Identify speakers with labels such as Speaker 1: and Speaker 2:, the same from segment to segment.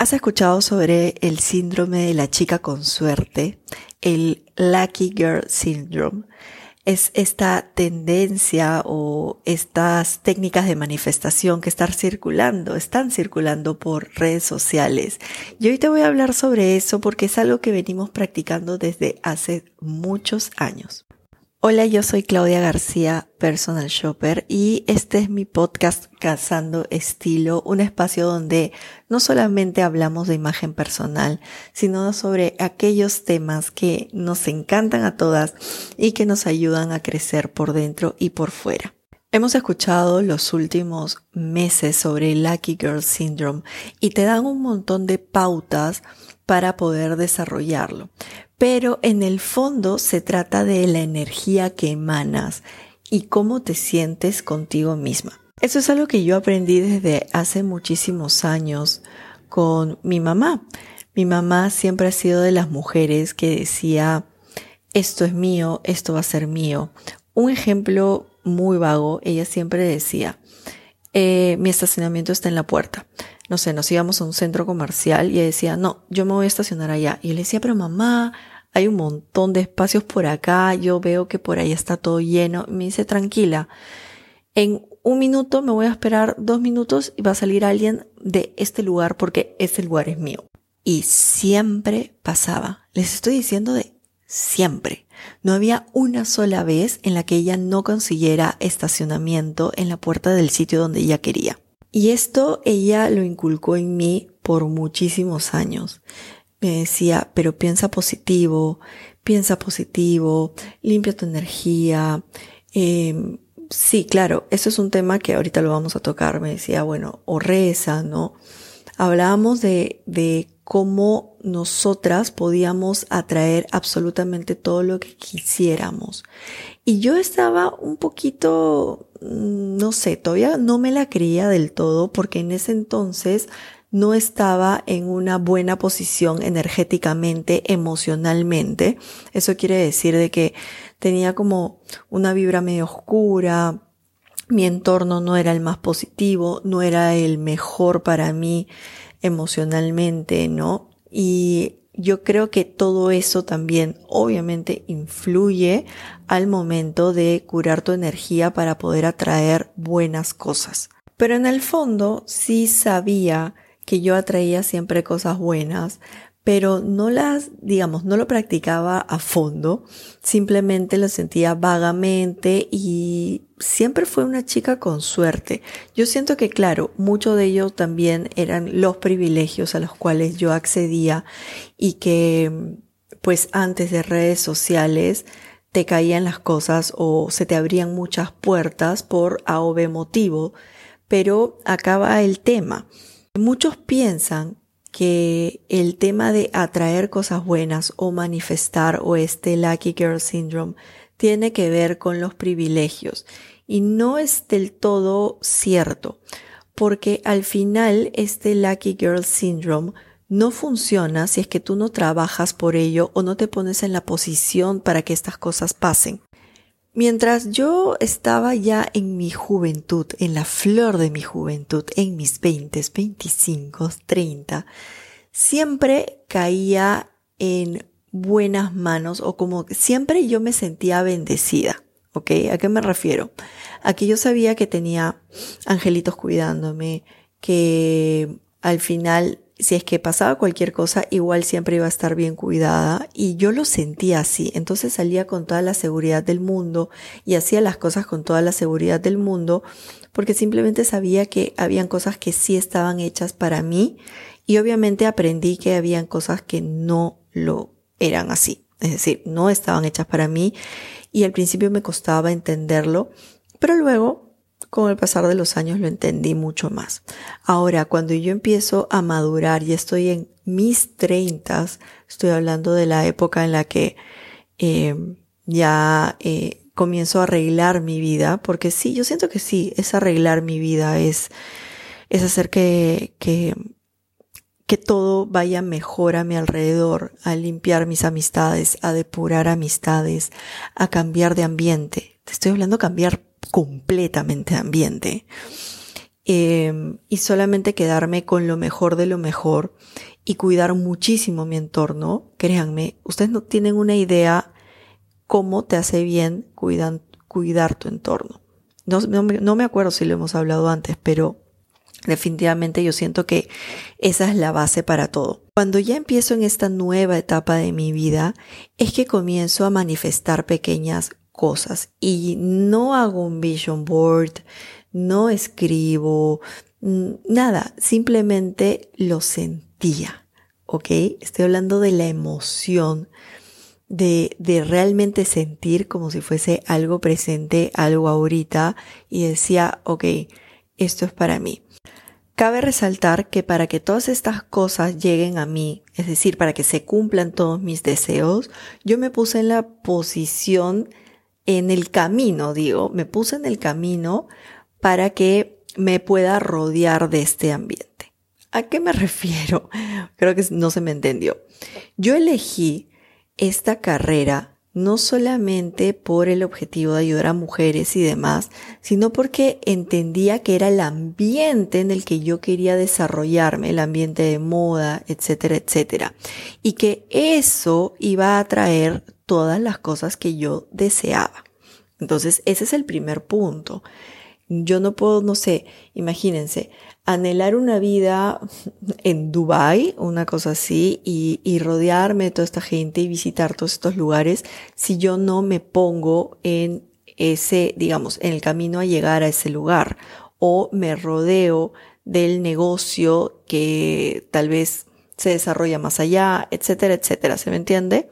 Speaker 1: ¿Has escuchado sobre el síndrome de la chica con suerte? El Lucky Girl Syndrome. Es esta tendencia o estas técnicas de manifestación que están circulando, están circulando por redes sociales. Y hoy te voy a hablar sobre eso porque es algo que venimos practicando desde hace muchos años. Hola, yo soy Claudia García, personal shopper, y este es mi podcast Cazando Estilo, un espacio donde no solamente hablamos de imagen personal, sino sobre aquellos temas que nos encantan a todas y que nos ayudan a crecer por dentro y por fuera. Hemos escuchado los últimos meses sobre el Lucky Girl Syndrome y te dan un montón de pautas para poder desarrollarlo pero en el fondo se trata de la energía que emanas y cómo te sientes contigo misma. Eso es algo que yo aprendí desde hace muchísimos años con mi mamá. Mi mamá siempre ha sido de las mujeres que decía, esto es mío, esto va a ser mío. Un ejemplo muy vago, ella siempre decía, eh, mi estacionamiento está en la puerta. No sé, nos íbamos a un centro comercial y ella decía, no, yo me voy a estacionar allá. Y yo le decía, pero mamá, hay un montón de espacios por acá, yo veo que por ahí está todo lleno. Me dice, tranquila, en un minuto me voy a esperar dos minutos y va a salir alguien de este lugar porque este lugar es mío. Y siempre pasaba. Les estoy diciendo de siempre. No había una sola vez en la que ella no consiguiera estacionamiento en la puerta del sitio donde ella quería. Y esto ella lo inculcó en mí por muchísimos años me decía, pero piensa positivo, piensa positivo, limpia tu energía. Eh, sí, claro, eso es un tema que ahorita lo vamos a tocar. Me decía, bueno, o reza, ¿no? Hablábamos de, de cómo nosotras podíamos atraer absolutamente todo lo que quisiéramos. Y yo estaba un poquito, no sé, todavía no me la creía del todo porque en ese entonces no estaba en una buena posición energéticamente, emocionalmente. Eso quiere decir de que tenía como una vibra medio oscura, mi entorno no era el más positivo, no era el mejor para mí emocionalmente, ¿no? Y yo creo que todo eso también obviamente influye al momento de curar tu energía para poder atraer buenas cosas. Pero en el fondo sí sabía que yo atraía siempre cosas buenas, pero no las, digamos, no lo practicaba a fondo, simplemente lo sentía vagamente y siempre fue una chica con suerte. Yo siento que, claro, mucho de ello también eran los privilegios a los cuales yo accedía y que, pues antes de redes sociales, te caían las cosas o se te abrían muchas puertas por A o B motivo, pero acaba el tema. Muchos piensan que el tema de atraer cosas buenas o manifestar o este Lucky Girl Syndrome tiene que ver con los privilegios y no es del todo cierto porque al final este Lucky Girl Syndrome no funciona si es que tú no trabajas por ello o no te pones en la posición para que estas cosas pasen. Mientras yo estaba ya en mi juventud, en la flor de mi juventud, en mis 20, 25, 30, siempre caía en buenas manos o como siempre yo me sentía bendecida. ¿Ok? ¿A qué me refiero? A que yo sabía que tenía angelitos cuidándome, que al final si es que pasaba cualquier cosa, igual siempre iba a estar bien cuidada y yo lo sentía así. Entonces salía con toda la seguridad del mundo y hacía las cosas con toda la seguridad del mundo porque simplemente sabía que habían cosas que sí estaban hechas para mí y obviamente aprendí que habían cosas que no lo eran así. Es decir, no estaban hechas para mí y al principio me costaba entenderlo, pero luego con el pasar de los años lo entendí mucho más. Ahora, cuando yo empiezo a madurar y estoy en mis treintas, estoy hablando de la época en la que eh, ya eh, comienzo a arreglar mi vida, porque sí, yo siento que sí, es arreglar mi vida, es, es hacer que, que, que todo vaya mejor a mi alrededor, a limpiar mis amistades, a depurar amistades, a cambiar de ambiente. Te estoy hablando cambiar completamente ambiente. em, y solamente quedarme con lo mejor de lo mejor y cuidar muchísimo mi entorno, créanme, ustedes no tienen una idea cómo te hace bien cuidar tu entorno. No, no me acuerdo si lo hemos hablado antes, pero definitivamente yo siento que esa es la base para todo. Cuando ya empiezo en esta nueva etapa de mi vida, es que comienzo a manifestar pequeñas cosas y no hago un vision board, no escribo, nada, simplemente lo sentía, ¿ok? Estoy hablando de la emoción, de, de realmente sentir como si fuese algo presente, algo ahorita, y decía, ok, esto es para mí. Cabe resaltar que para que todas estas cosas lleguen a mí, es decir, para que se cumplan todos mis deseos, yo me puse en la posición, en el camino, digo, me puse en el camino para que me pueda rodear de este ambiente. ¿A qué me refiero? Creo que no se me entendió. Yo elegí esta carrera no solamente por el objetivo de ayudar a mujeres y demás, sino porque entendía que era el ambiente en el que yo quería desarrollarme, el ambiente de moda, etcétera, etcétera. Y que eso iba a traer todas las cosas que yo deseaba. Entonces, ese es el primer punto. Yo no puedo, no sé, imagínense, anhelar una vida en Dubai, una cosa así, y, y, rodearme de toda esta gente y visitar todos estos lugares, si yo no me pongo en ese, digamos, en el camino a llegar a ese lugar, o me rodeo del negocio que tal vez se desarrolla más allá, etcétera, etcétera, ¿se me entiende?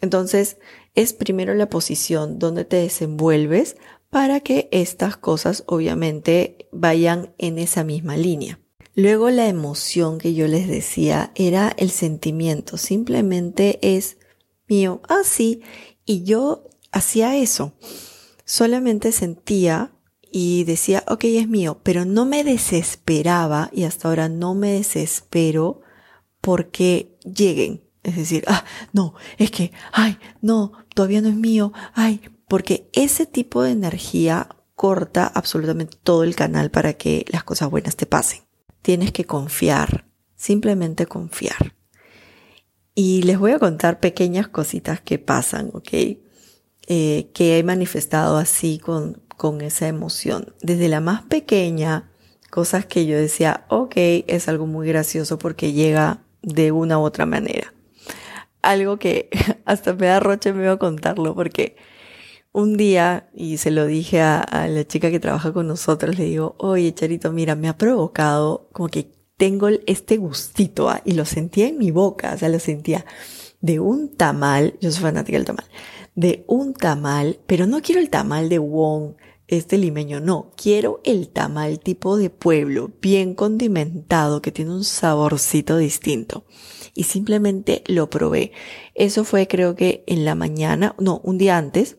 Speaker 1: Entonces, es primero la posición donde te desenvuelves para que estas cosas obviamente vayan en esa misma línea. Luego la emoción que yo les decía era el sentimiento, simplemente es mío, así, ah, y yo hacía eso. Solamente sentía y decía, ok, es mío, pero no me desesperaba y hasta ahora no me desespero porque lleguen. Es decir, ah, no, es que, ay, no, todavía no es mío, ay, porque ese tipo de energía corta absolutamente todo el canal para que las cosas buenas te pasen. Tienes que confiar, simplemente confiar. Y les voy a contar pequeñas cositas que pasan, ¿ok? Eh, que he manifestado así con, con esa emoción. Desde la más pequeña, cosas que yo decía, ok, es algo muy gracioso porque llega de una u otra manera. Algo que hasta me da roche me voy a contarlo porque un día, y se lo dije a, la chica que trabaja con nosotros, le digo, oye Charito, mira, me ha provocado como que tengo este gustito, ¿ah? y lo sentía en mi boca, o sea, lo sentía de un tamal, yo soy fanática del tamal, de un tamal, pero no quiero el tamal de Wong, este limeño, no, quiero el tamal tipo de pueblo, bien condimentado, que tiene un saborcito distinto. Y simplemente lo probé. Eso fue creo que en la mañana, no, un día antes,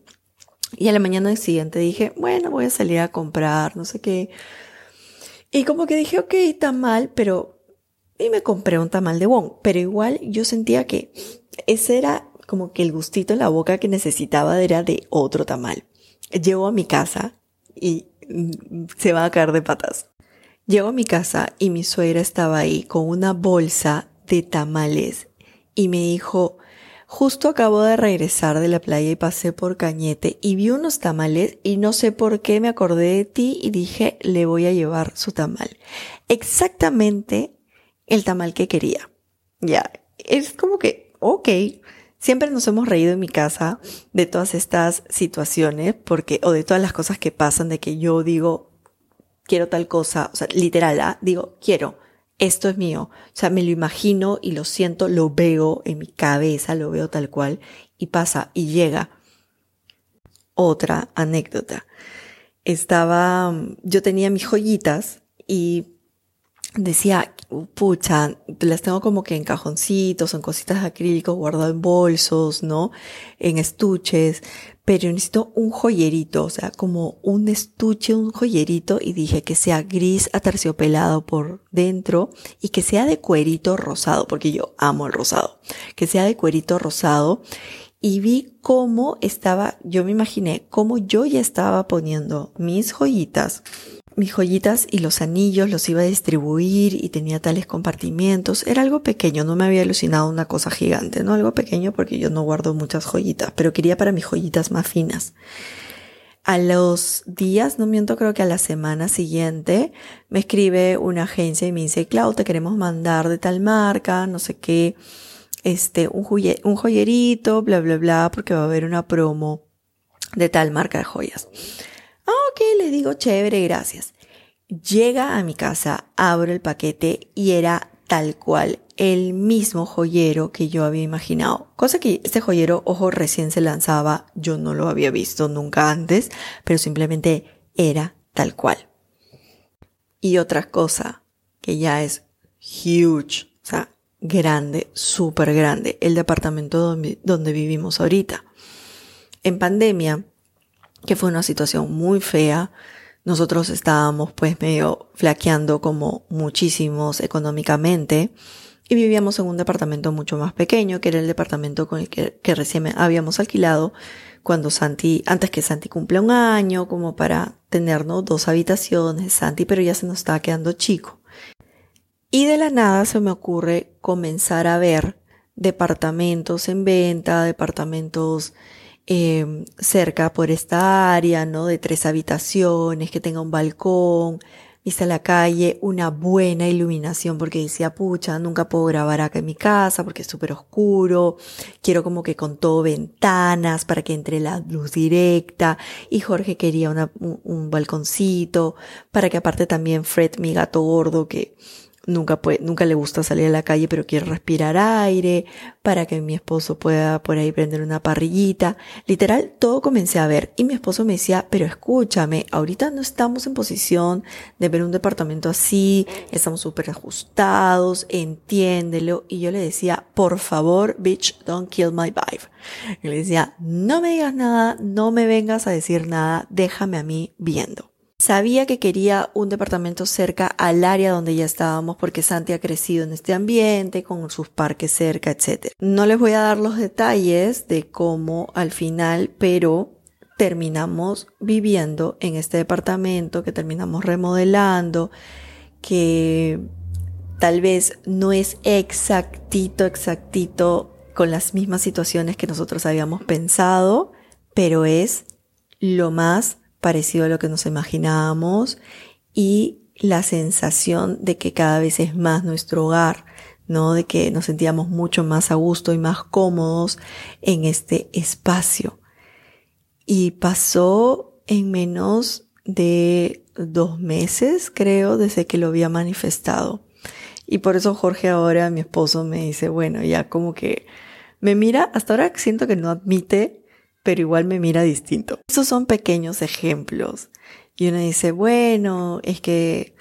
Speaker 1: y a la mañana siguiente dije, bueno, voy a salir a comprar, no sé qué. Y como que dije, ok, mal, pero... Y me compré un tamal de Wong. Pero igual yo sentía que ese era como que el gustito en la boca que necesitaba era de otro tamal. Llego a mi casa y mm, se va a caer de patas. Llego a mi casa y mi suegra estaba ahí con una bolsa de tamales y me dijo, Justo acabo de regresar de la playa y pasé por Cañete y vi unos tamales y no sé por qué me acordé de ti y dije, le voy a llevar su tamal. Exactamente el tamal que quería. Ya, es como que, ok, siempre nos hemos reído en mi casa de todas estas situaciones porque, o de todas las cosas que pasan de que yo digo, quiero tal cosa, o sea, literal, ¿ah? digo, quiero esto es mío. O sea, me lo imagino y lo siento, lo veo en mi cabeza, lo veo tal cual y pasa y llega. Otra anécdota. Estaba, yo tenía mis joyitas y decía, pucha, las tengo como que en cajoncitos, en cositas de acrílico, guardado en bolsos, ¿no? En estuches, pero necesito un joyerito, o sea, como un estuche, un joyerito, y dije que sea gris aterciopelado por dentro y que sea de cuerito rosado, porque yo amo el rosado, que sea de cuerito rosado. Y vi cómo estaba, yo me imaginé cómo yo ya estaba poniendo mis joyitas mis joyitas y los anillos los iba a distribuir y tenía tales compartimientos. Era algo pequeño, no me había alucinado una cosa gigante, ¿no? Algo pequeño porque yo no guardo muchas joyitas, pero quería para mis joyitas más finas. A los días, no miento, creo que a la semana siguiente, me escribe una agencia y me dice, Clau, te queremos mandar de tal marca, no sé qué, este, un, un joyerito, bla, bla, bla, porque va a haber una promo de tal marca de joyas. Ah, ok, le digo chévere, gracias. Llega a mi casa, abro el paquete y era tal cual el mismo joyero que yo había imaginado. Cosa que este joyero, ojo, recién se lanzaba, yo no lo había visto nunca antes, pero simplemente era tal cual. Y otra cosa que ya es huge, o sea, grande, súper grande, el departamento donde, donde vivimos ahorita. En pandemia, que fue una situación muy fea. Nosotros estábamos pues medio flaqueando como muchísimos económicamente y vivíamos en un departamento mucho más pequeño, que era el departamento con el que, recién habíamos alquilado cuando Santi, antes que Santi cumpla un año, como para tenernos dos habitaciones, Santi, pero ya se nos estaba quedando chico. Y de la nada se me ocurre comenzar a ver departamentos en venta, departamentos eh, cerca por esta área, ¿no? De tres habitaciones, que tenga un balcón, vista a la calle, una buena iluminación, porque decía, pucha, nunca puedo grabar acá en mi casa porque es súper oscuro, quiero como que con todo ventanas para que entre la luz directa, y Jorge quería un, un balconcito, para que aparte también Fred, mi gato gordo, que nunca puede, nunca le gusta salir a la calle, pero quiere respirar aire, para que mi esposo pueda por ahí prender una parrillita. Literal, todo comencé a ver. Y mi esposo me decía, pero escúchame, ahorita no estamos en posición de ver un departamento así, estamos súper ajustados, entiéndelo. Y yo le decía, por favor, bitch, don't kill my vibe. Y le decía, no me digas nada, no me vengas a decir nada, déjame a mí viendo. Sabía que quería un departamento cerca al área donde ya estábamos porque Santi ha crecido en este ambiente, con sus parques cerca, etc. No les voy a dar los detalles de cómo al final, pero terminamos viviendo en este departamento, que terminamos remodelando, que tal vez no es exactito, exactito con las mismas situaciones que nosotros habíamos pensado, pero es lo más parecido a lo que nos imaginábamos y la sensación de que cada vez es más nuestro hogar, ¿no? De que nos sentíamos mucho más a gusto y más cómodos en este espacio. Y pasó en menos de dos meses, creo, desde que lo había manifestado. Y por eso Jorge ahora, mi esposo, me dice, bueno, ya como que me mira, hasta ahora siento que no admite pero igual me mira distinto. Esos son pequeños ejemplos. Y uno dice, bueno, es que,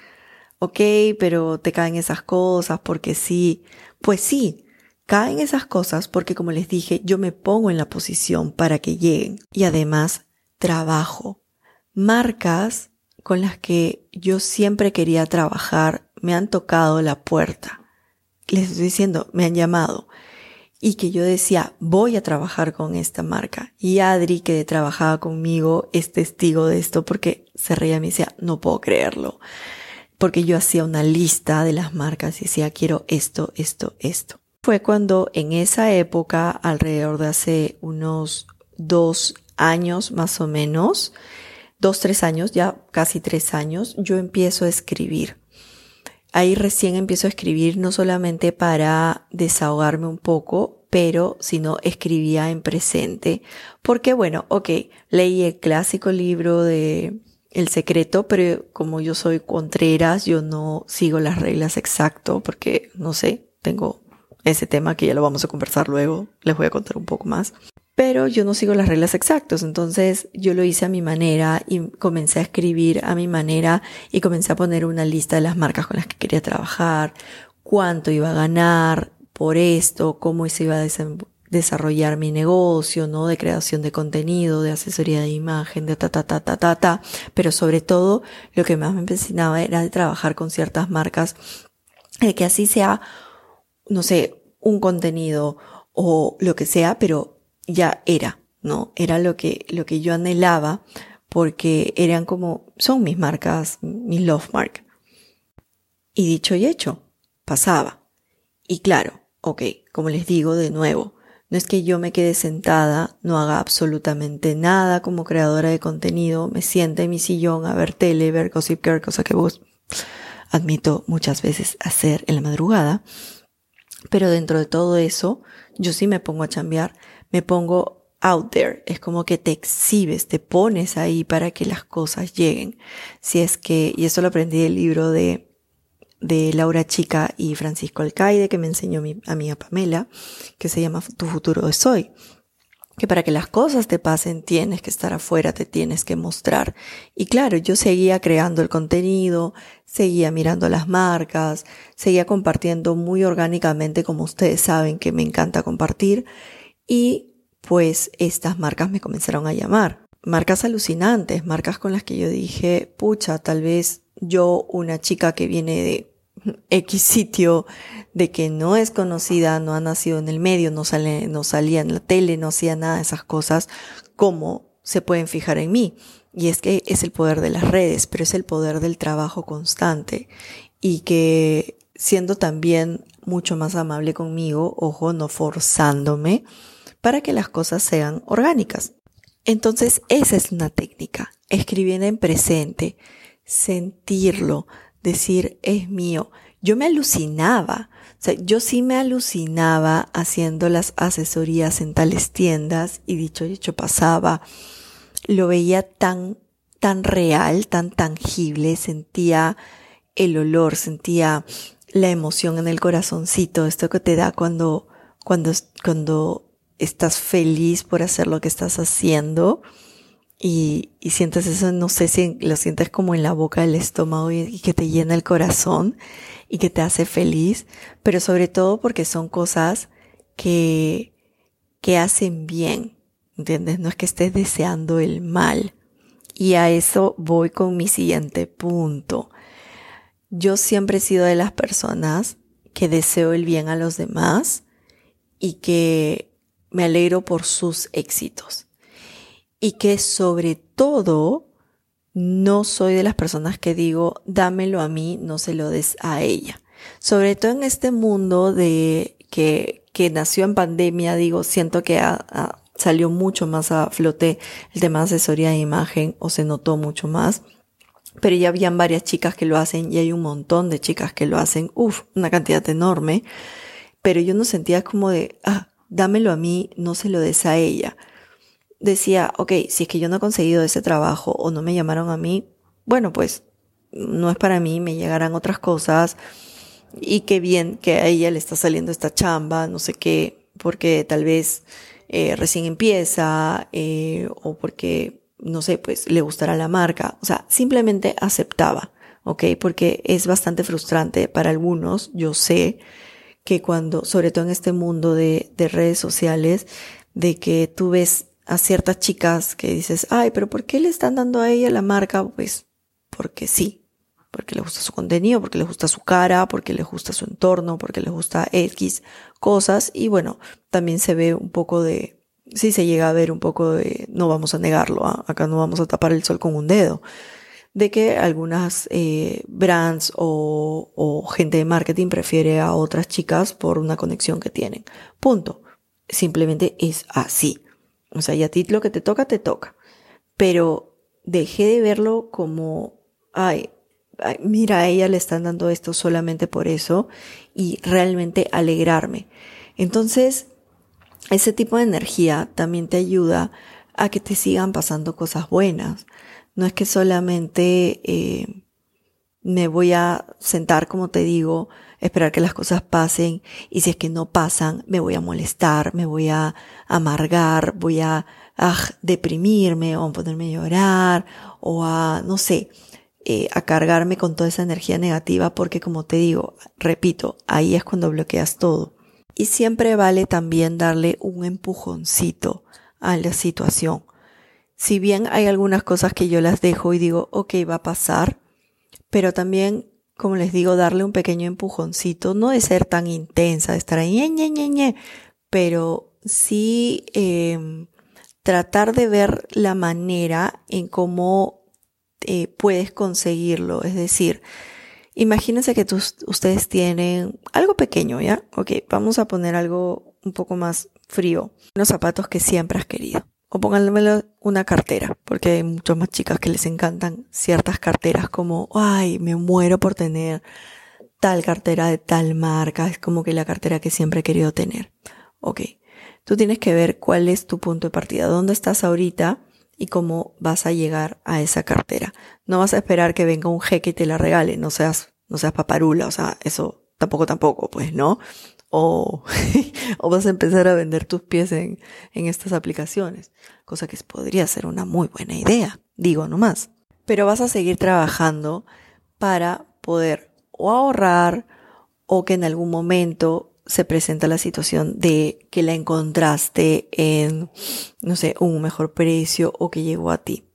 Speaker 1: ok, pero te caen esas cosas porque sí. Pues sí, caen esas cosas porque como les dije, yo me pongo en la posición para que lleguen. Y además, trabajo. Marcas con las que yo siempre quería trabajar me han tocado la puerta. Les estoy diciendo, me han llamado y que yo decía, voy a trabajar con esta marca. Y Adri, que trabajaba conmigo, es testigo de esto porque se reía y me decía, no puedo creerlo. Porque yo hacía una lista de las marcas y decía, quiero esto, esto, esto. Fue cuando en esa época, alrededor de hace unos dos años más o menos, dos, tres años, ya casi tres años, yo empiezo a escribir. Ahí recién empiezo a escribir no solamente para desahogarme un poco, pero sino escribía en presente. Porque bueno, ok, leí el clásico libro de El secreto, pero como yo soy contreras, yo no sigo las reglas exacto porque no sé, tengo ese tema que ya lo vamos a conversar luego, les voy a contar un poco más pero yo no sigo las reglas exactas, entonces yo lo hice a mi manera y comencé a escribir a mi manera y comencé a poner una lista de las marcas con las que quería trabajar, cuánto iba a ganar por esto, cómo se iba a desarrollar mi negocio, ¿no? De creación de contenido, de asesoría de imagen, de ta, ta, ta, ta, ta, ta. Pero sobre todo, lo que más me empecinaba era de trabajar con ciertas marcas, de que así sea, no sé, un contenido o lo que sea, pero ya era, ¿no? Era lo que, lo que yo anhelaba porque eran como, son mis marcas, mis love mark. Y dicho y hecho, pasaba. Y claro, ok, como les digo de nuevo, no es que yo me quede sentada, no haga absolutamente nada como creadora de contenido, me siente en mi sillón a ver tele, ver Gossip Girl, cosa que vos admito muchas veces hacer en la madrugada. Pero dentro de todo eso, yo sí me pongo a chambear, me pongo out there, es como que te exhibes, te pones ahí para que las cosas lleguen. Si es que, y eso lo aprendí del libro de, de Laura Chica y Francisco Alcaide, que me enseñó mi amiga Pamela, que se llama Tu futuro es hoy que para que las cosas te pasen tienes que estar afuera, te tienes que mostrar. Y claro, yo seguía creando el contenido, seguía mirando las marcas, seguía compartiendo muy orgánicamente como ustedes saben que me encanta compartir y pues estas marcas me comenzaron a llamar. Marcas alucinantes, marcas con las que yo dije, pucha, tal vez yo, una chica que viene de X sitio de que no es conocida, no ha nacido en el medio, no sale, no salía en la tele, no hacía nada de esas cosas, ¿cómo se pueden fijar en mí? Y es que es el poder de las redes, pero es el poder del trabajo constante y que siendo también mucho más amable conmigo, ojo, no forzándome, para que las cosas sean orgánicas. Entonces, esa es una técnica, escribir en presente, sentirlo, decir es mío. Yo me alucinaba, o sea, yo sí me alucinaba haciendo las asesorías en tales tiendas y dicho y hecho pasaba, lo veía tan, tan real, tan tangible, sentía el olor, sentía la emoción en el corazoncito, esto que te da cuando, cuando, cuando estás feliz por hacer lo que estás haciendo y, y, sientes eso, no sé si lo sientes como en la boca del estómago y, que te llena el corazón y que te hace feliz, pero sobre todo porque son cosas que, que hacen bien, ¿entiendes? No es que estés deseando el mal. Y a eso voy con mi siguiente punto. Yo siempre he sido de las personas que deseo el bien a los demás y que me alegro por sus éxitos y que sobre todo no soy de las personas que digo, dámelo a mí, no se lo des a ella. Sobre todo en este mundo de que, que nació en pandemia, digo, siento que salió mucho más a flote el tema de asesoría de imagen o se notó mucho más. Pero ya habían varias chicas que lo hacen y hay un montón de chicas que lo hacen, uff, una cantidad enorme. Pero yo no sentía como de, ah, dámelo a mí, no se lo des a ella decía, ok, si es que yo no he conseguido ese trabajo o no me llamaron a mí, bueno, pues no es para mí, me llegarán otras cosas y qué bien que a ella le está saliendo esta chamba, no sé qué, porque tal vez eh, recién empieza eh, o porque, no sé, pues le gustará la marca. O sea, simplemente aceptaba, ¿ok? Porque es bastante frustrante para algunos, yo sé que cuando, sobre todo en este mundo de, de redes sociales, de que tú ves a ciertas chicas que dices, ay, pero ¿por qué le están dando a ella la marca? Pues porque sí, porque le gusta su contenido, porque le gusta su cara, porque le gusta su entorno, porque le gusta X cosas y bueno, también se ve un poco de, sí se llega a ver un poco de, no vamos a negarlo, ¿ah? acá no vamos a tapar el sol con un dedo, de que algunas eh, brands o, o gente de marketing prefiere a otras chicas por una conexión que tienen. Punto. Simplemente es así. O sea, y a ti lo que te toca, te toca. Pero dejé de verlo como, ay, mira, a ella le están dando esto solamente por eso y realmente alegrarme. Entonces, ese tipo de energía también te ayuda a que te sigan pasando cosas buenas. No es que solamente eh, me voy a sentar, como te digo, esperar que las cosas pasen y si es que no pasan, me voy a molestar, me voy a amargar, voy a, deprimirme o a ponerme a llorar o a, no sé, eh, a cargarme con toda esa energía negativa porque como te digo, repito, ahí es cuando bloqueas todo. Y siempre vale también darle un empujoncito a la situación. Si bien hay algunas cosas que yo las dejo y digo, ok, va a pasar, pero también como les digo, darle un pequeño empujoncito, no de ser tan intensa, de estar ahí, ñe, ñe, ñe, pero sí eh, tratar de ver la manera en cómo eh, puedes conseguirlo. Es decir, imagínense que ustedes tienen algo pequeño, ¿ya? Ok, vamos a poner algo un poco más frío. Unos zapatos que siempre has querido. O pónganmelo una cartera, porque hay muchas más chicas que les encantan ciertas carteras como, ay, me muero por tener tal cartera de tal marca, es como que la cartera que siempre he querido tener. Ok, tú tienes que ver cuál es tu punto de partida, dónde estás ahorita y cómo vas a llegar a esa cartera. No vas a esperar que venga un jeque y te la regale, no seas, no seas paparula, o sea, eso tampoco tampoco, pues, ¿no? O, o vas a empezar a vender tus pies en, en estas aplicaciones, cosa que podría ser una muy buena idea, digo nomás. Pero vas a seguir trabajando para poder o ahorrar o que en algún momento se presenta la situación de que la encontraste en, no sé, un mejor precio o que llegó a ti.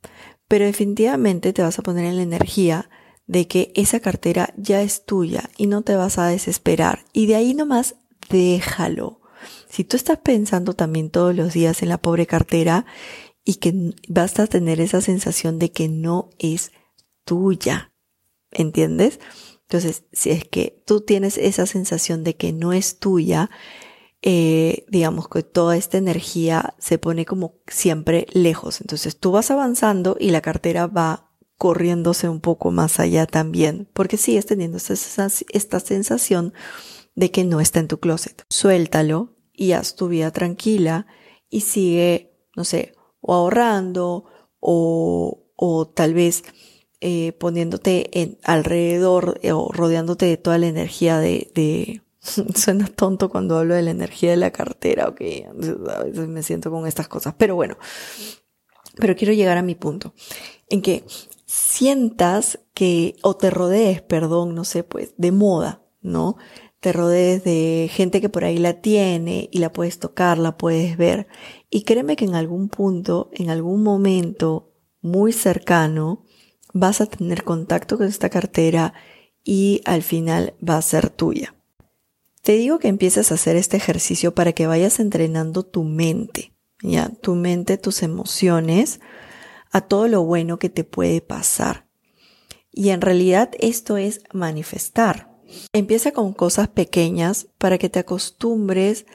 Speaker 1: Pero definitivamente te vas a poner en la energía de que esa cartera ya es tuya y no te vas a desesperar. Y de ahí nomás déjalo. Si tú estás pensando también todos los días en la pobre cartera y que vas a tener esa sensación de que no es tuya, ¿entiendes? Entonces, si es que tú tienes esa sensación de que no es tuya, eh, digamos que toda esta energía se pone como siempre lejos. Entonces tú vas avanzando y la cartera va corriéndose un poco más allá también, porque sigues teniendo esta, esta sensación de que no está en tu closet. Suéltalo y haz tu vida tranquila y sigue, no sé, o ahorrando o, o tal vez eh, poniéndote en, alrededor eh, o rodeándote de toda la energía de, de suena tonto cuando hablo de la energía de la cartera, ok, a veces me siento con estas cosas, pero bueno, pero quiero llegar a mi punto, en que sientas que, o te rodees, perdón, no sé, pues, de moda, ¿no? Te rodees de gente que por ahí la tiene y la puedes tocar, la puedes ver. Y créeme que en algún punto, en algún momento muy cercano, vas a tener contacto con esta cartera y al final va a ser tuya. Te digo que empieces a hacer este ejercicio para que vayas entrenando tu mente, ya, tu mente, tus emociones, a todo lo bueno que te puede pasar. Y en realidad esto es manifestar. Empieza con cosas pequeñas para que te acostumbres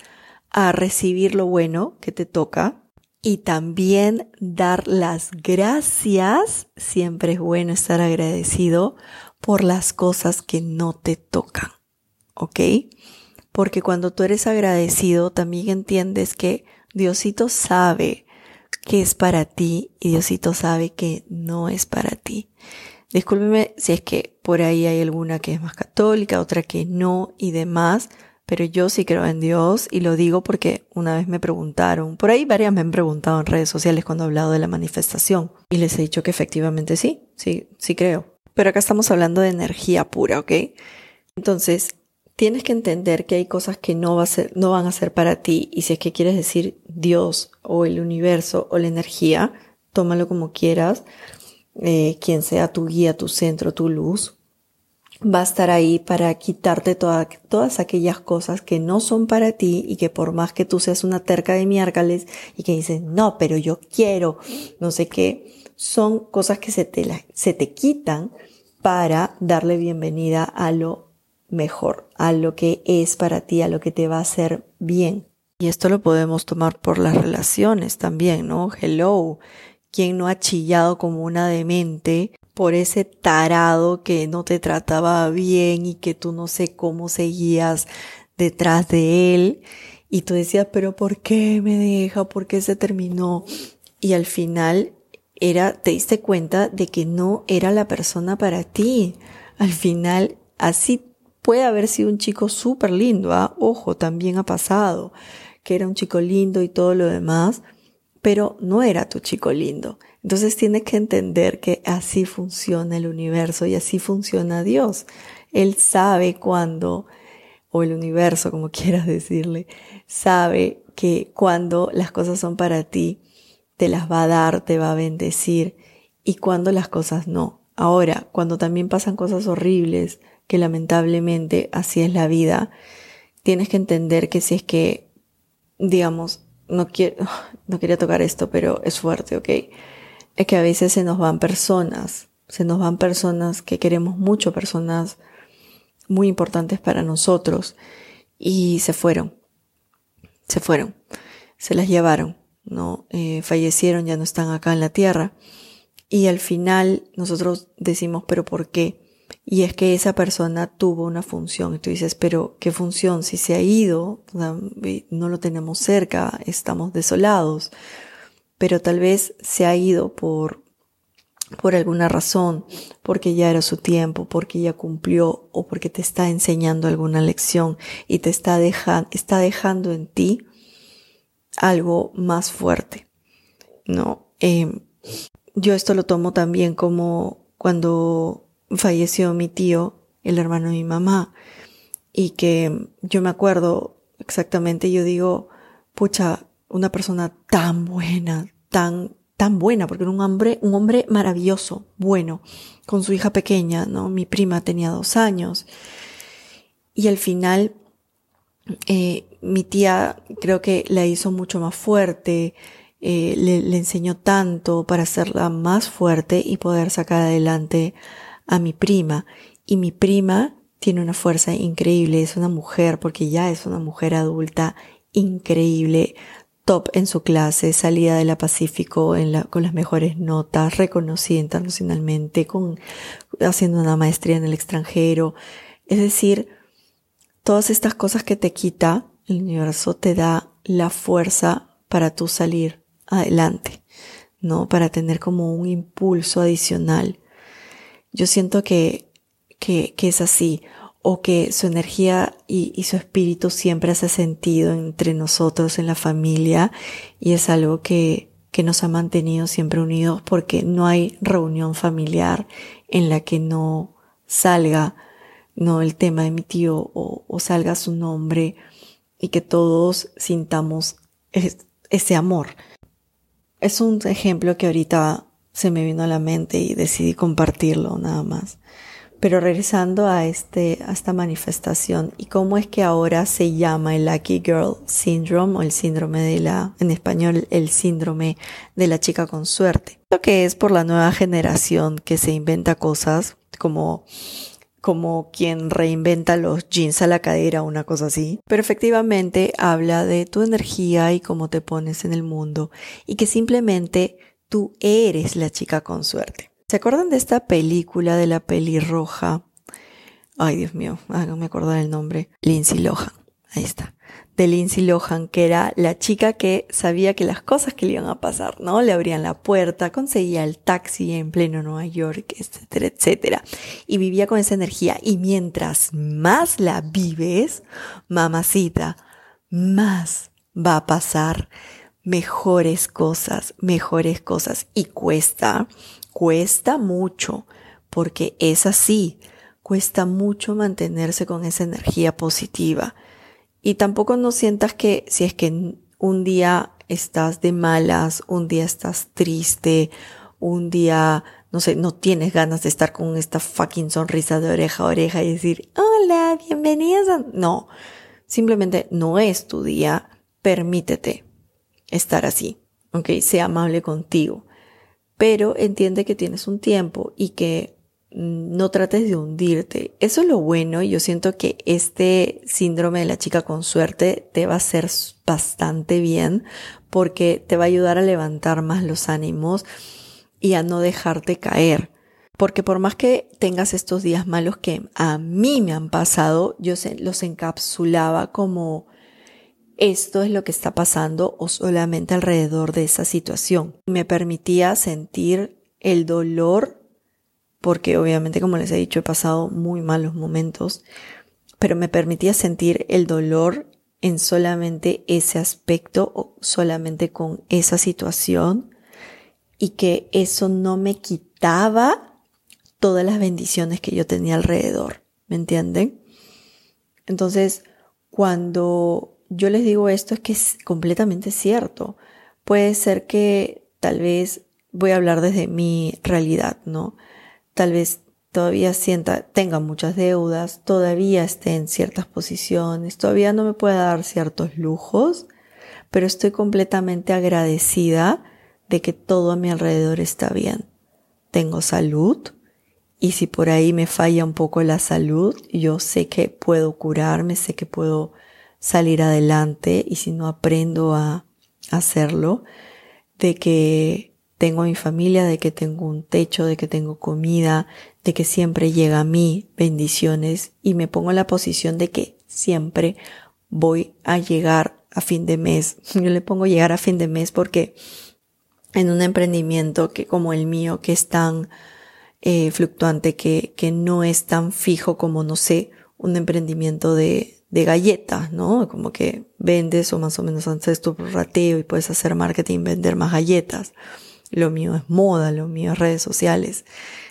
Speaker 1: a recibir lo bueno que te toca y también dar las gracias. Siempre es bueno estar agradecido por las cosas que no te tocan. ¿Ok? Porque cuando tú eres agradecido también entiendes que Diosito sabe que es para ti y Diosito sabe que no es para ti. Discúlpeme si es que por ahí hay alguna que es más católica, otra que no y demás pero yo sí creo en Dios y lo digo porque una vez me preguntaron, por ahí varias me han preguntado en redes sociales cuando he hablado de la manifestación y les he dicho que efectivamente sí, sí, sí creo. Pero acá estamos hablando de energía pura, ¿ok? Entonces, tienes que entender que hay cosas que no, va a ser, no van a ser para ti y si es que quieres decir Dios o el universo o la energía, tómalo como quieras, eh, quien sea tu guía, tu centro, tu luz, va a estar ahí para quitarte todas aquellas cosas que no son para ti y que por más que tú seas una terca de miércoles y que dices, no, pero yo quiero, no sé qué, son cosas que se te, se te quitan para darle bienvenida a lo mejor, a lo que es para ti, a lo que te va a hacer bien. Y esto lo podemos tomar por las relaciones también, ¿no? Hello. ¿Quién no ha chillado como una demente por ese tarado que no te trataba bien y que tú no sé cómo seguías detrás de él y tú decías, pero ¿por qué me deja? ¿Por qué se terminó? Y al final era, te diste cuenta de que no era la persona para ti. Al final, así puede haber sido un chico súper lindo, ¿ah? Ojo, también ha pasado, que era un chico lindo y todo lo demás, pero no era tu chico lindo. Entonces tienes que entender que así funciona el universo y así funciona Dios. Él sabe cuándo, o el universo, como quieras decirle, sabe que cuando las cosas son para ti, te las va a dar, te va a bendecir, y cuando las cosas no. Ahora, cuando también pasan cosas horribles, que lamentablemente así es la vida, tienes que entender que si es que, digamos, no quiero, no quería tocar esto, pero es fuerte, ¿ok? Es que a veces se nos van personas, se nos van personas que queremos mucho, personas muy importantes para nosotros, y se fueron, se fueron, se las llevaron, ¿no? Eh, fallecieron, ya no están acá en la tierra. Y al final nosotros decimos, pero ¿por qué? Y es que esa persona tuvo una función. Y tú dices, pero ¿qué función? Si se ha ido, no lo tenemos cerca, estamos desolados. Pero tal vez se ha ido por, por alguna razón, porque ya era su tiempo, porque ya cumplió o porque te está enseñando alguna lección y te está dejando, está dejando en ti algo más fuerte. No, eh, yo esto lo tomo también como cuando falleció mi tío, el hermano de mi mamá, y que yo me acuerdo exactamente, yo digo, pucha, una persona tan buena, tan, tan buena, porque era un hombre, un hombre maravilloso, bueno, con su hija pequeña, ¿no? Mi prima tenía dos años. Y al final, eh, mi tía creo que la hizo mucho más fuerte, eh, le, le, enseñó tanto para hacerla más fuerte y poder sacar adelante a mi prima. Y mi prima tiene una fuerza increíble, es una mujer, porque ya es una mujer adulta increíble, top en su clase, salida de la Pacífico con las mejores notas, reconocida internacionalmente, con, haciendo una maestría en el extranjero. Es decir, todas estas cosas que te quita, el universo te da la fuerza para tú salir adelante, ¿no? Para tener como un impulso adicional. Yo siento que, que, que es así, o que su energía y, su espíritu siempre hace sentido entre nosotros, en la familia, y es algo que, que nos ha mantenido siempre unidos porque no hay reunión familiar en la que no salga no el tema de mi tío o, o salga su nombre y que todos sintamos ese amor. Es un ejemplo que ahorita se me vino a la mente y decidí compartirlo nada más. Pero regresando a este, a esta manifestación y cómo es que ahora se llama el Lucky Girl Syndrome o el síndrome de la, en español, el síndrome de la chica con suerte. Lo que es por la nueva generación que se inventa cosas como como quien reinventa los jeans a la cadera, una cosa así. Pero efectivamente habla de tu energía y cómo te pones en el mundo y que simplemente tú eres la chica con suerte. ¿Se acuerdan de esta película de la pelirroja? Ay, Dios mío, háganme acordar el nombre. Lindsay Lohan. Ahí está de Lindsay Lohan, que era la chica que sabía que las cosas que le iban a pasar, ¿no? Le abrían la puerta, conseguía el taxi en pleno Nueva York, etcétera, etcétera. Y vivía con esa energía. Y mientras más la vives, mamacita, más va a pasar mejores cosas, mejores cosas. Y cuesta, cuesta mucho, porque es así. Cuesta mucho mantenerse con esa energía positiva y tampoco no sientas que si es que un día estás de malas, un día estás triste, un día, no sé, no tienes ganas de estar con esta fucking sonrisa de oreja a oreja y decir, hola, bienvenidas a... No, simplemente no es tu día, permítete estar así, ¿ok? Sea amable contigo, pero entiende que tienes un tiempo y que no trates de hundirte. Eso es lo bueno y yo siento que este síndrome de la chica con suerte te va a hacer bastante bien porque te va a ayudar a levantar más los ánimos y a no dejarte caer. Porque por más que tengas estos días malos que a mí me han pasado, yo los encapsulaba como esto es lo que está pasando o solamente alrededor de esa situación. Me permitía sentir el dolor porque obviamente, como les he dicho, he pasado muy malos momentos, pero me permitía sentir el dolor en solamente ese aspecto o solamente con esa situación y que eso no me quitaba todas las bendiciones que yo tenía alrededor, ¿me entienden? Entonces, cuando yo les digo esto es que es completamente cierto. Puede ser que tal vez voy a hablar desde mi realidad, ¿no? tal vez todavía sienta, tenga muchas deudas, todavía esté en ciertas posiciones, todavía no me pueda dar ciertos lujos, pero estoy completamente agradecida de que todo a mi alrededor está bien. Tengo salud y si por ahí me falla un poco la salud, yo sé que puedo curarme, sé que puedo salir adelante y si no aprendo a hacerlo, de que tengo a mi familia, de que tengo un techo, de que tengo comida, de que siempre llega a mí bendiciones y me pongo en la posición de que siempre voy a llegar a fin de mes. Yo le pongo llegar a fin de mes porque en un emprendimiento que como el mío, que es tan eh, fluctuante, que, que no es tan fijo como, no sé, un emprendimiento de, de galletas, ¿no? Como que vendes o más o menos haces tu rateo y puedes hacer marketing, vender más galletas. Lo mío es moda, lo mío es redes sociales.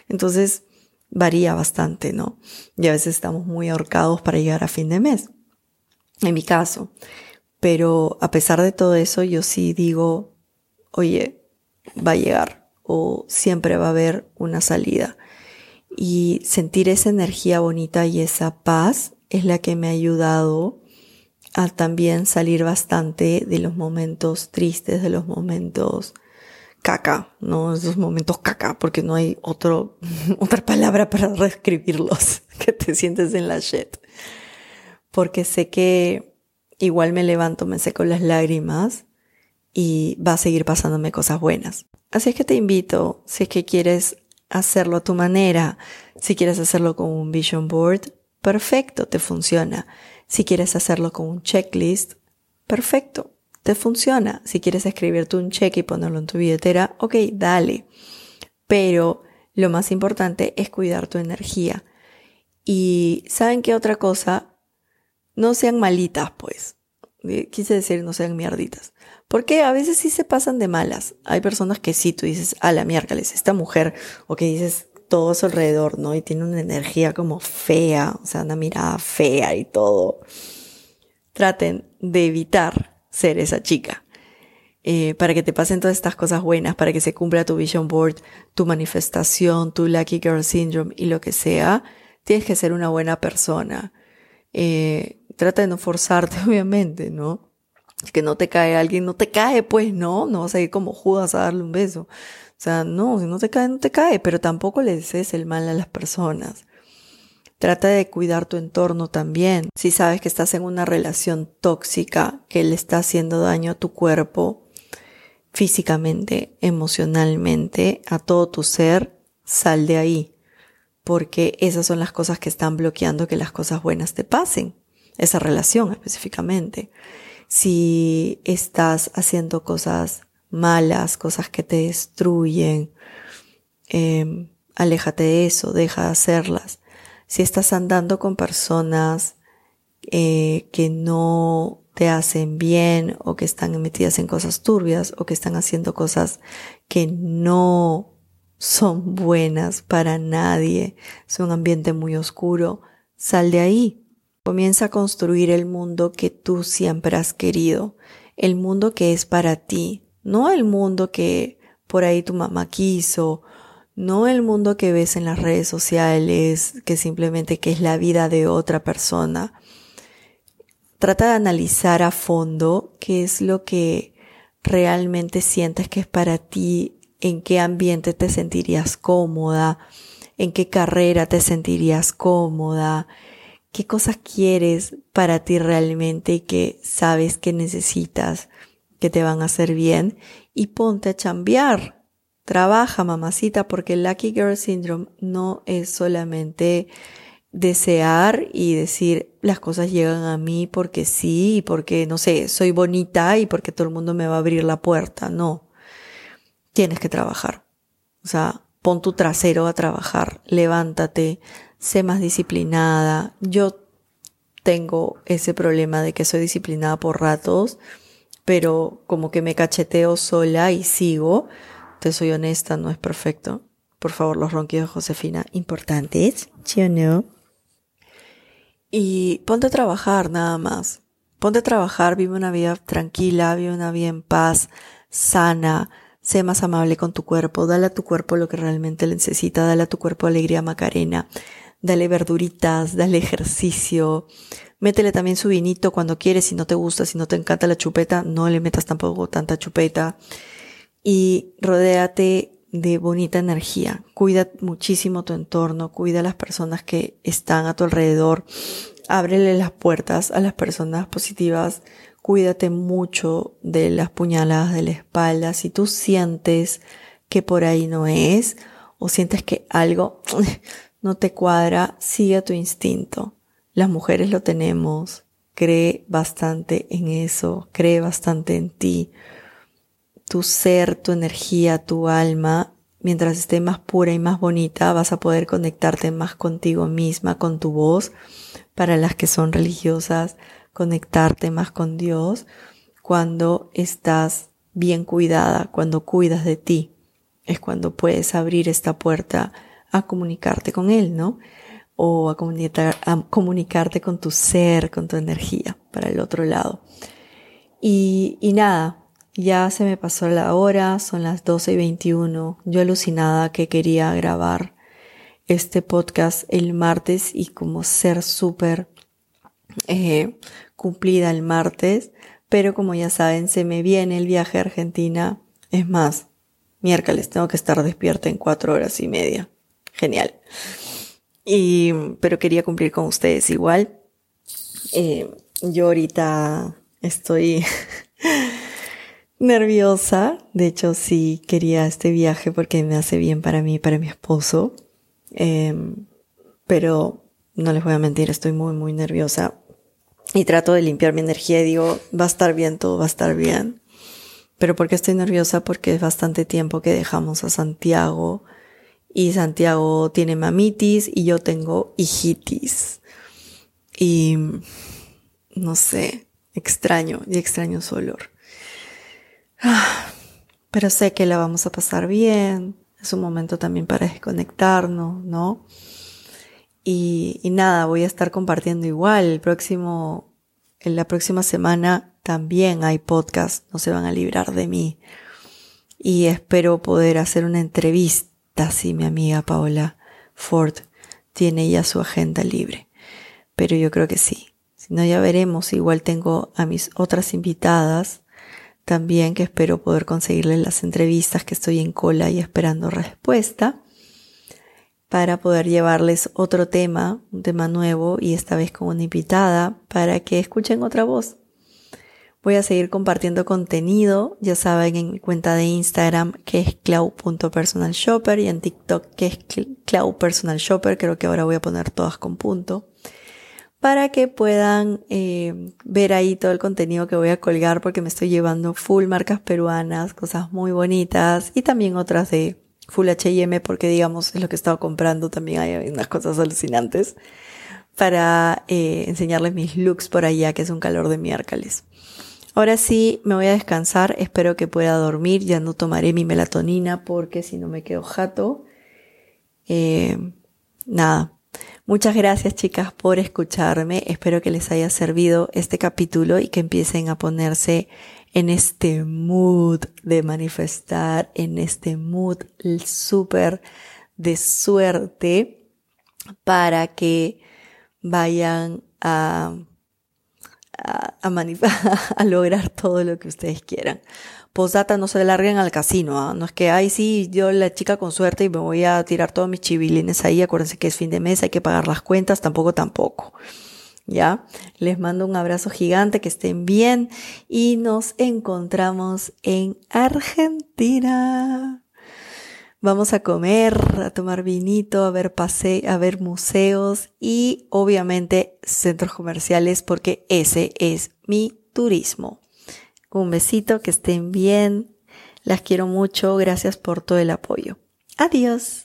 Speaker 1: Entonces, varía bastante, ¿no? Y a veces estamos muy ahorcados para llegar a fin de mes. En mi caso. Pero a pesar de todo eso, yo sí digo, oye, va a llegar o siempre va a haber una salida. Y sentir esa energía bonita y esa paz es la que me ha ayudado a también salir bastante de los momentos tristes, de los momentos caca, ¿no? Esos momentos caca, porque no hay otro, otra palabra para reescribirlos, que te sientes en la shit. Porque sé que igual me levanto, me seco las lágrimas y va a seguir pasándome cosas buenas. Así es que te invito, si es que quieres hacerlo a tu manera, si quieres hacerlo con un vision board, perfecto, te funciona. Si quieres hacerlo con un checklist, perfecto, te funciona. Si quieres escribirte un check y ponerlo en tu billetera, ok, dale. Pero lo más importante es cuidar tu energía. Y ¿saben qué otra cosa? No sean malitas, pues. Eh, quise decir, no sean mierditas. Porque a veces sí se pasan de malas. Hay personas que sí, tú dices, a la miércoles, esta mujer, o que dices todo su alrededor, ¿no? Y tiene una energía como fea, o sea, una mirada fea y todo. Traten de evitar ser esa chica. Eh, para que te pasen todas estas cosas buenas, para que se cumpla tu vision board, tu manifestación, tu lucky girl syndrome y lo que sea, tienes que ser una buena persona. Eh, trata de no forzarte, obviamente, ¿no? Que no te cae alguien, no te cae, pues, ¿no? No vas a ir como Judas a darle un beso. No, no te cae, no te cae, pero tampoco le desees el mal a las personas. Trata de cuidar tu entorno también. Si sabes que estás en una relación tóxica que le está haciendo daño a tu cuerpo, físicamente, emocionalmente, a todo tu ser, sal de ahí. Porque esas son las cosas que están bloqueando que las cosas buenas te pasen. Esa relación específicamente. Si estás haciendo cosas malas, cosas que te destruyen, eh, aléjate de eso, deja de hacerlas si estás andando con personas eh, que no te hacen bien o que están metidas en cosas turbias o que están haciendo cosas que no son buenas para nadie, es un ambiente muy oscuro, sal de ahí. Comienza a construir el mundo que tú siempre has querido, el mundo que es para ti, no el mundo que por ahí tu mamá quiso no el mundo que ves en las redes sociales, que simplemente que es la vida de otra persona. Trata de analizar a fondo qué es lo que realmente sientes que es para ti, en qué ambiente te sentirías cómoda, en qué carrera te sentirías cómoda, qué cosas quieres para ti realmente y que sabes que necesitas, que te van a hacer bien y ponte a chambear Trabaja, mamacita, porque el Lucky Girl Syndrome no es solamente desear y decir las cosas llegan a mí porque sí porque, no sé, soy bonita y porque todo el mundo me va a abrir la puerta. No. Tienes que trabajar. O sea, pon tu trasero a trabajar, levántate, sé más disciplinada. Yo tengo ese problema de que soy disciplinada por ratos, pero como que me cacheteo sola y sigo te soy honesta, no es perfecto. Por favor, los ronquidos Josefina, importantes, ¿sí o no? Y ponte a trabajar nada más. Ponte a trabajar, vive una vida tranquila, vive una vida en paz, sana, sé más amable con tu cuerpo, dale a tu cuerpo lo que realmente le necesita, dale a tu cuerpo alegría Macarena, dale verduritas, dale ejercicio, Métele también su vinito cuando quieres, si no te gusta, si no te encanta la chupeta, no le metas tampoco tanta chupeta. Y rodéate de bonita energía. Cuida muchísimo tu entorno, cuida a las personas que están a tu alrededor. Ábrele las puertas a las personas positivas. Cuídate mucho de las puñaladas de la espalda. Si tú sientes que por ahí no es o sientes que algo no te cuadra, sigue tu instinto. Las mujeres lo tenemos. Cree bastante en eso. Cree bastante en ti. Tu ser, tu energía, tu alma mientras esté más pura y más bonita, vas a poder conectarte más contigo misma, con tu voz. Para las que son religiosas, conectarte más con Dios cuando estás bien cuidada, cuando cuidas de ti. Es cuando puedes abrir esta puerta a comunicarte con Él, ¿no? O a, comunicarte con tu ser, con tu energía, para el otro lado. Y, y nada, ya se me pasó la hora, son las 12 y 21. Yo alucinada que quería grabar este podcast el martes y como ser súper eh, cumplida el martes. Pero como ya saben, se me viene el viaje a Argentina. Es más, miércoles tengo que estar despierta en cuatro horas y media. Genial. Y, pero quería cumplir con ustedes igual. Eh, yo ahorita estoy nerviosa. De hecho, sí quería este viaje porque me hace bien para mí y para mi esposo. Em, pero no les voy a mentir, estoy muy, muy nerviosa. Y trato de limpiar mi energía y digo, va a estar bien, todo va a estar bien. Pero ¿por qué estoy nerviosa? Porque es bastante tiempo que dejamos a Santiago. Y Santiago tiene mamitis y yo tengo hijitis. Y no sé, extraño y extraño su olor. Pero sé que la vamos a pasar bien. Es un momento también para desconectarnos, ¿no? Y, nada, voy a estar compartiendo igual. El próximo, en la próxima semana también hay podcast. No se van a librar de mí. Y espero poder hacer una entrevista si mi amiga Paola Ford tiene ya su agenda libre. Pero yo creo que sí. Si no, ya veremos. Igual tengo a mis otras invitadas también que espero poder conseguirles las entrevistas que estoy en cola y esperando respuesta para poder llevarles otro tema, un tema nuevo y esta vez con una invitada para que escuchen otra voz. Voy a seguir compartiendo contenido, ya saben, en mi cuenta de Instagram que es clau.personalshopper y en TikTok que es clau.personalshopper, creo que ahora voy a poner todas con punto para que puedan eh, ver ahí todo el contenido que voy a colgar porque me estoy llevando full marcas peruanas, cosas muy bonitas y también otras de full H&M porque digamos es lo que he estado comprando también hay unas cosas alucinantes para eh, enseñarles mis looks por allá que es un calor de miércoles. Ahora sí, me voy a descansar, espero que pueda dormir, ya no tomaré mi melatonina porque si no me quedo jato. Eh, nada, Muchas gracias chicas por escucharme. Espero que les haya servido este capítulo y que empiecen a ponerse en este mood de manifestar, en este mood súper de suerte para que vayan a, a, a, lograr todo lo que ustedes quieran. Posdata, no se larguen al casino, ¿ah? no es que, ay, sí, yo la chica con suerte y me voy a tirar todos mis chivilines ahí, acuérdense que es fin de mes, hay que pagar las cuentas, tampoco, tampoco. ¿Ya? Les mando un abrazo gigante, que estén bien y nos encontramos en Argentina. Vamos a comer, a tomar vinito, a ver pase, a ver museos y obviamente centros comerciales porque ese es mi turismo. Un besito, que estén bien. Las quiero mucho. Gracias por todo el apoyo. Adiós.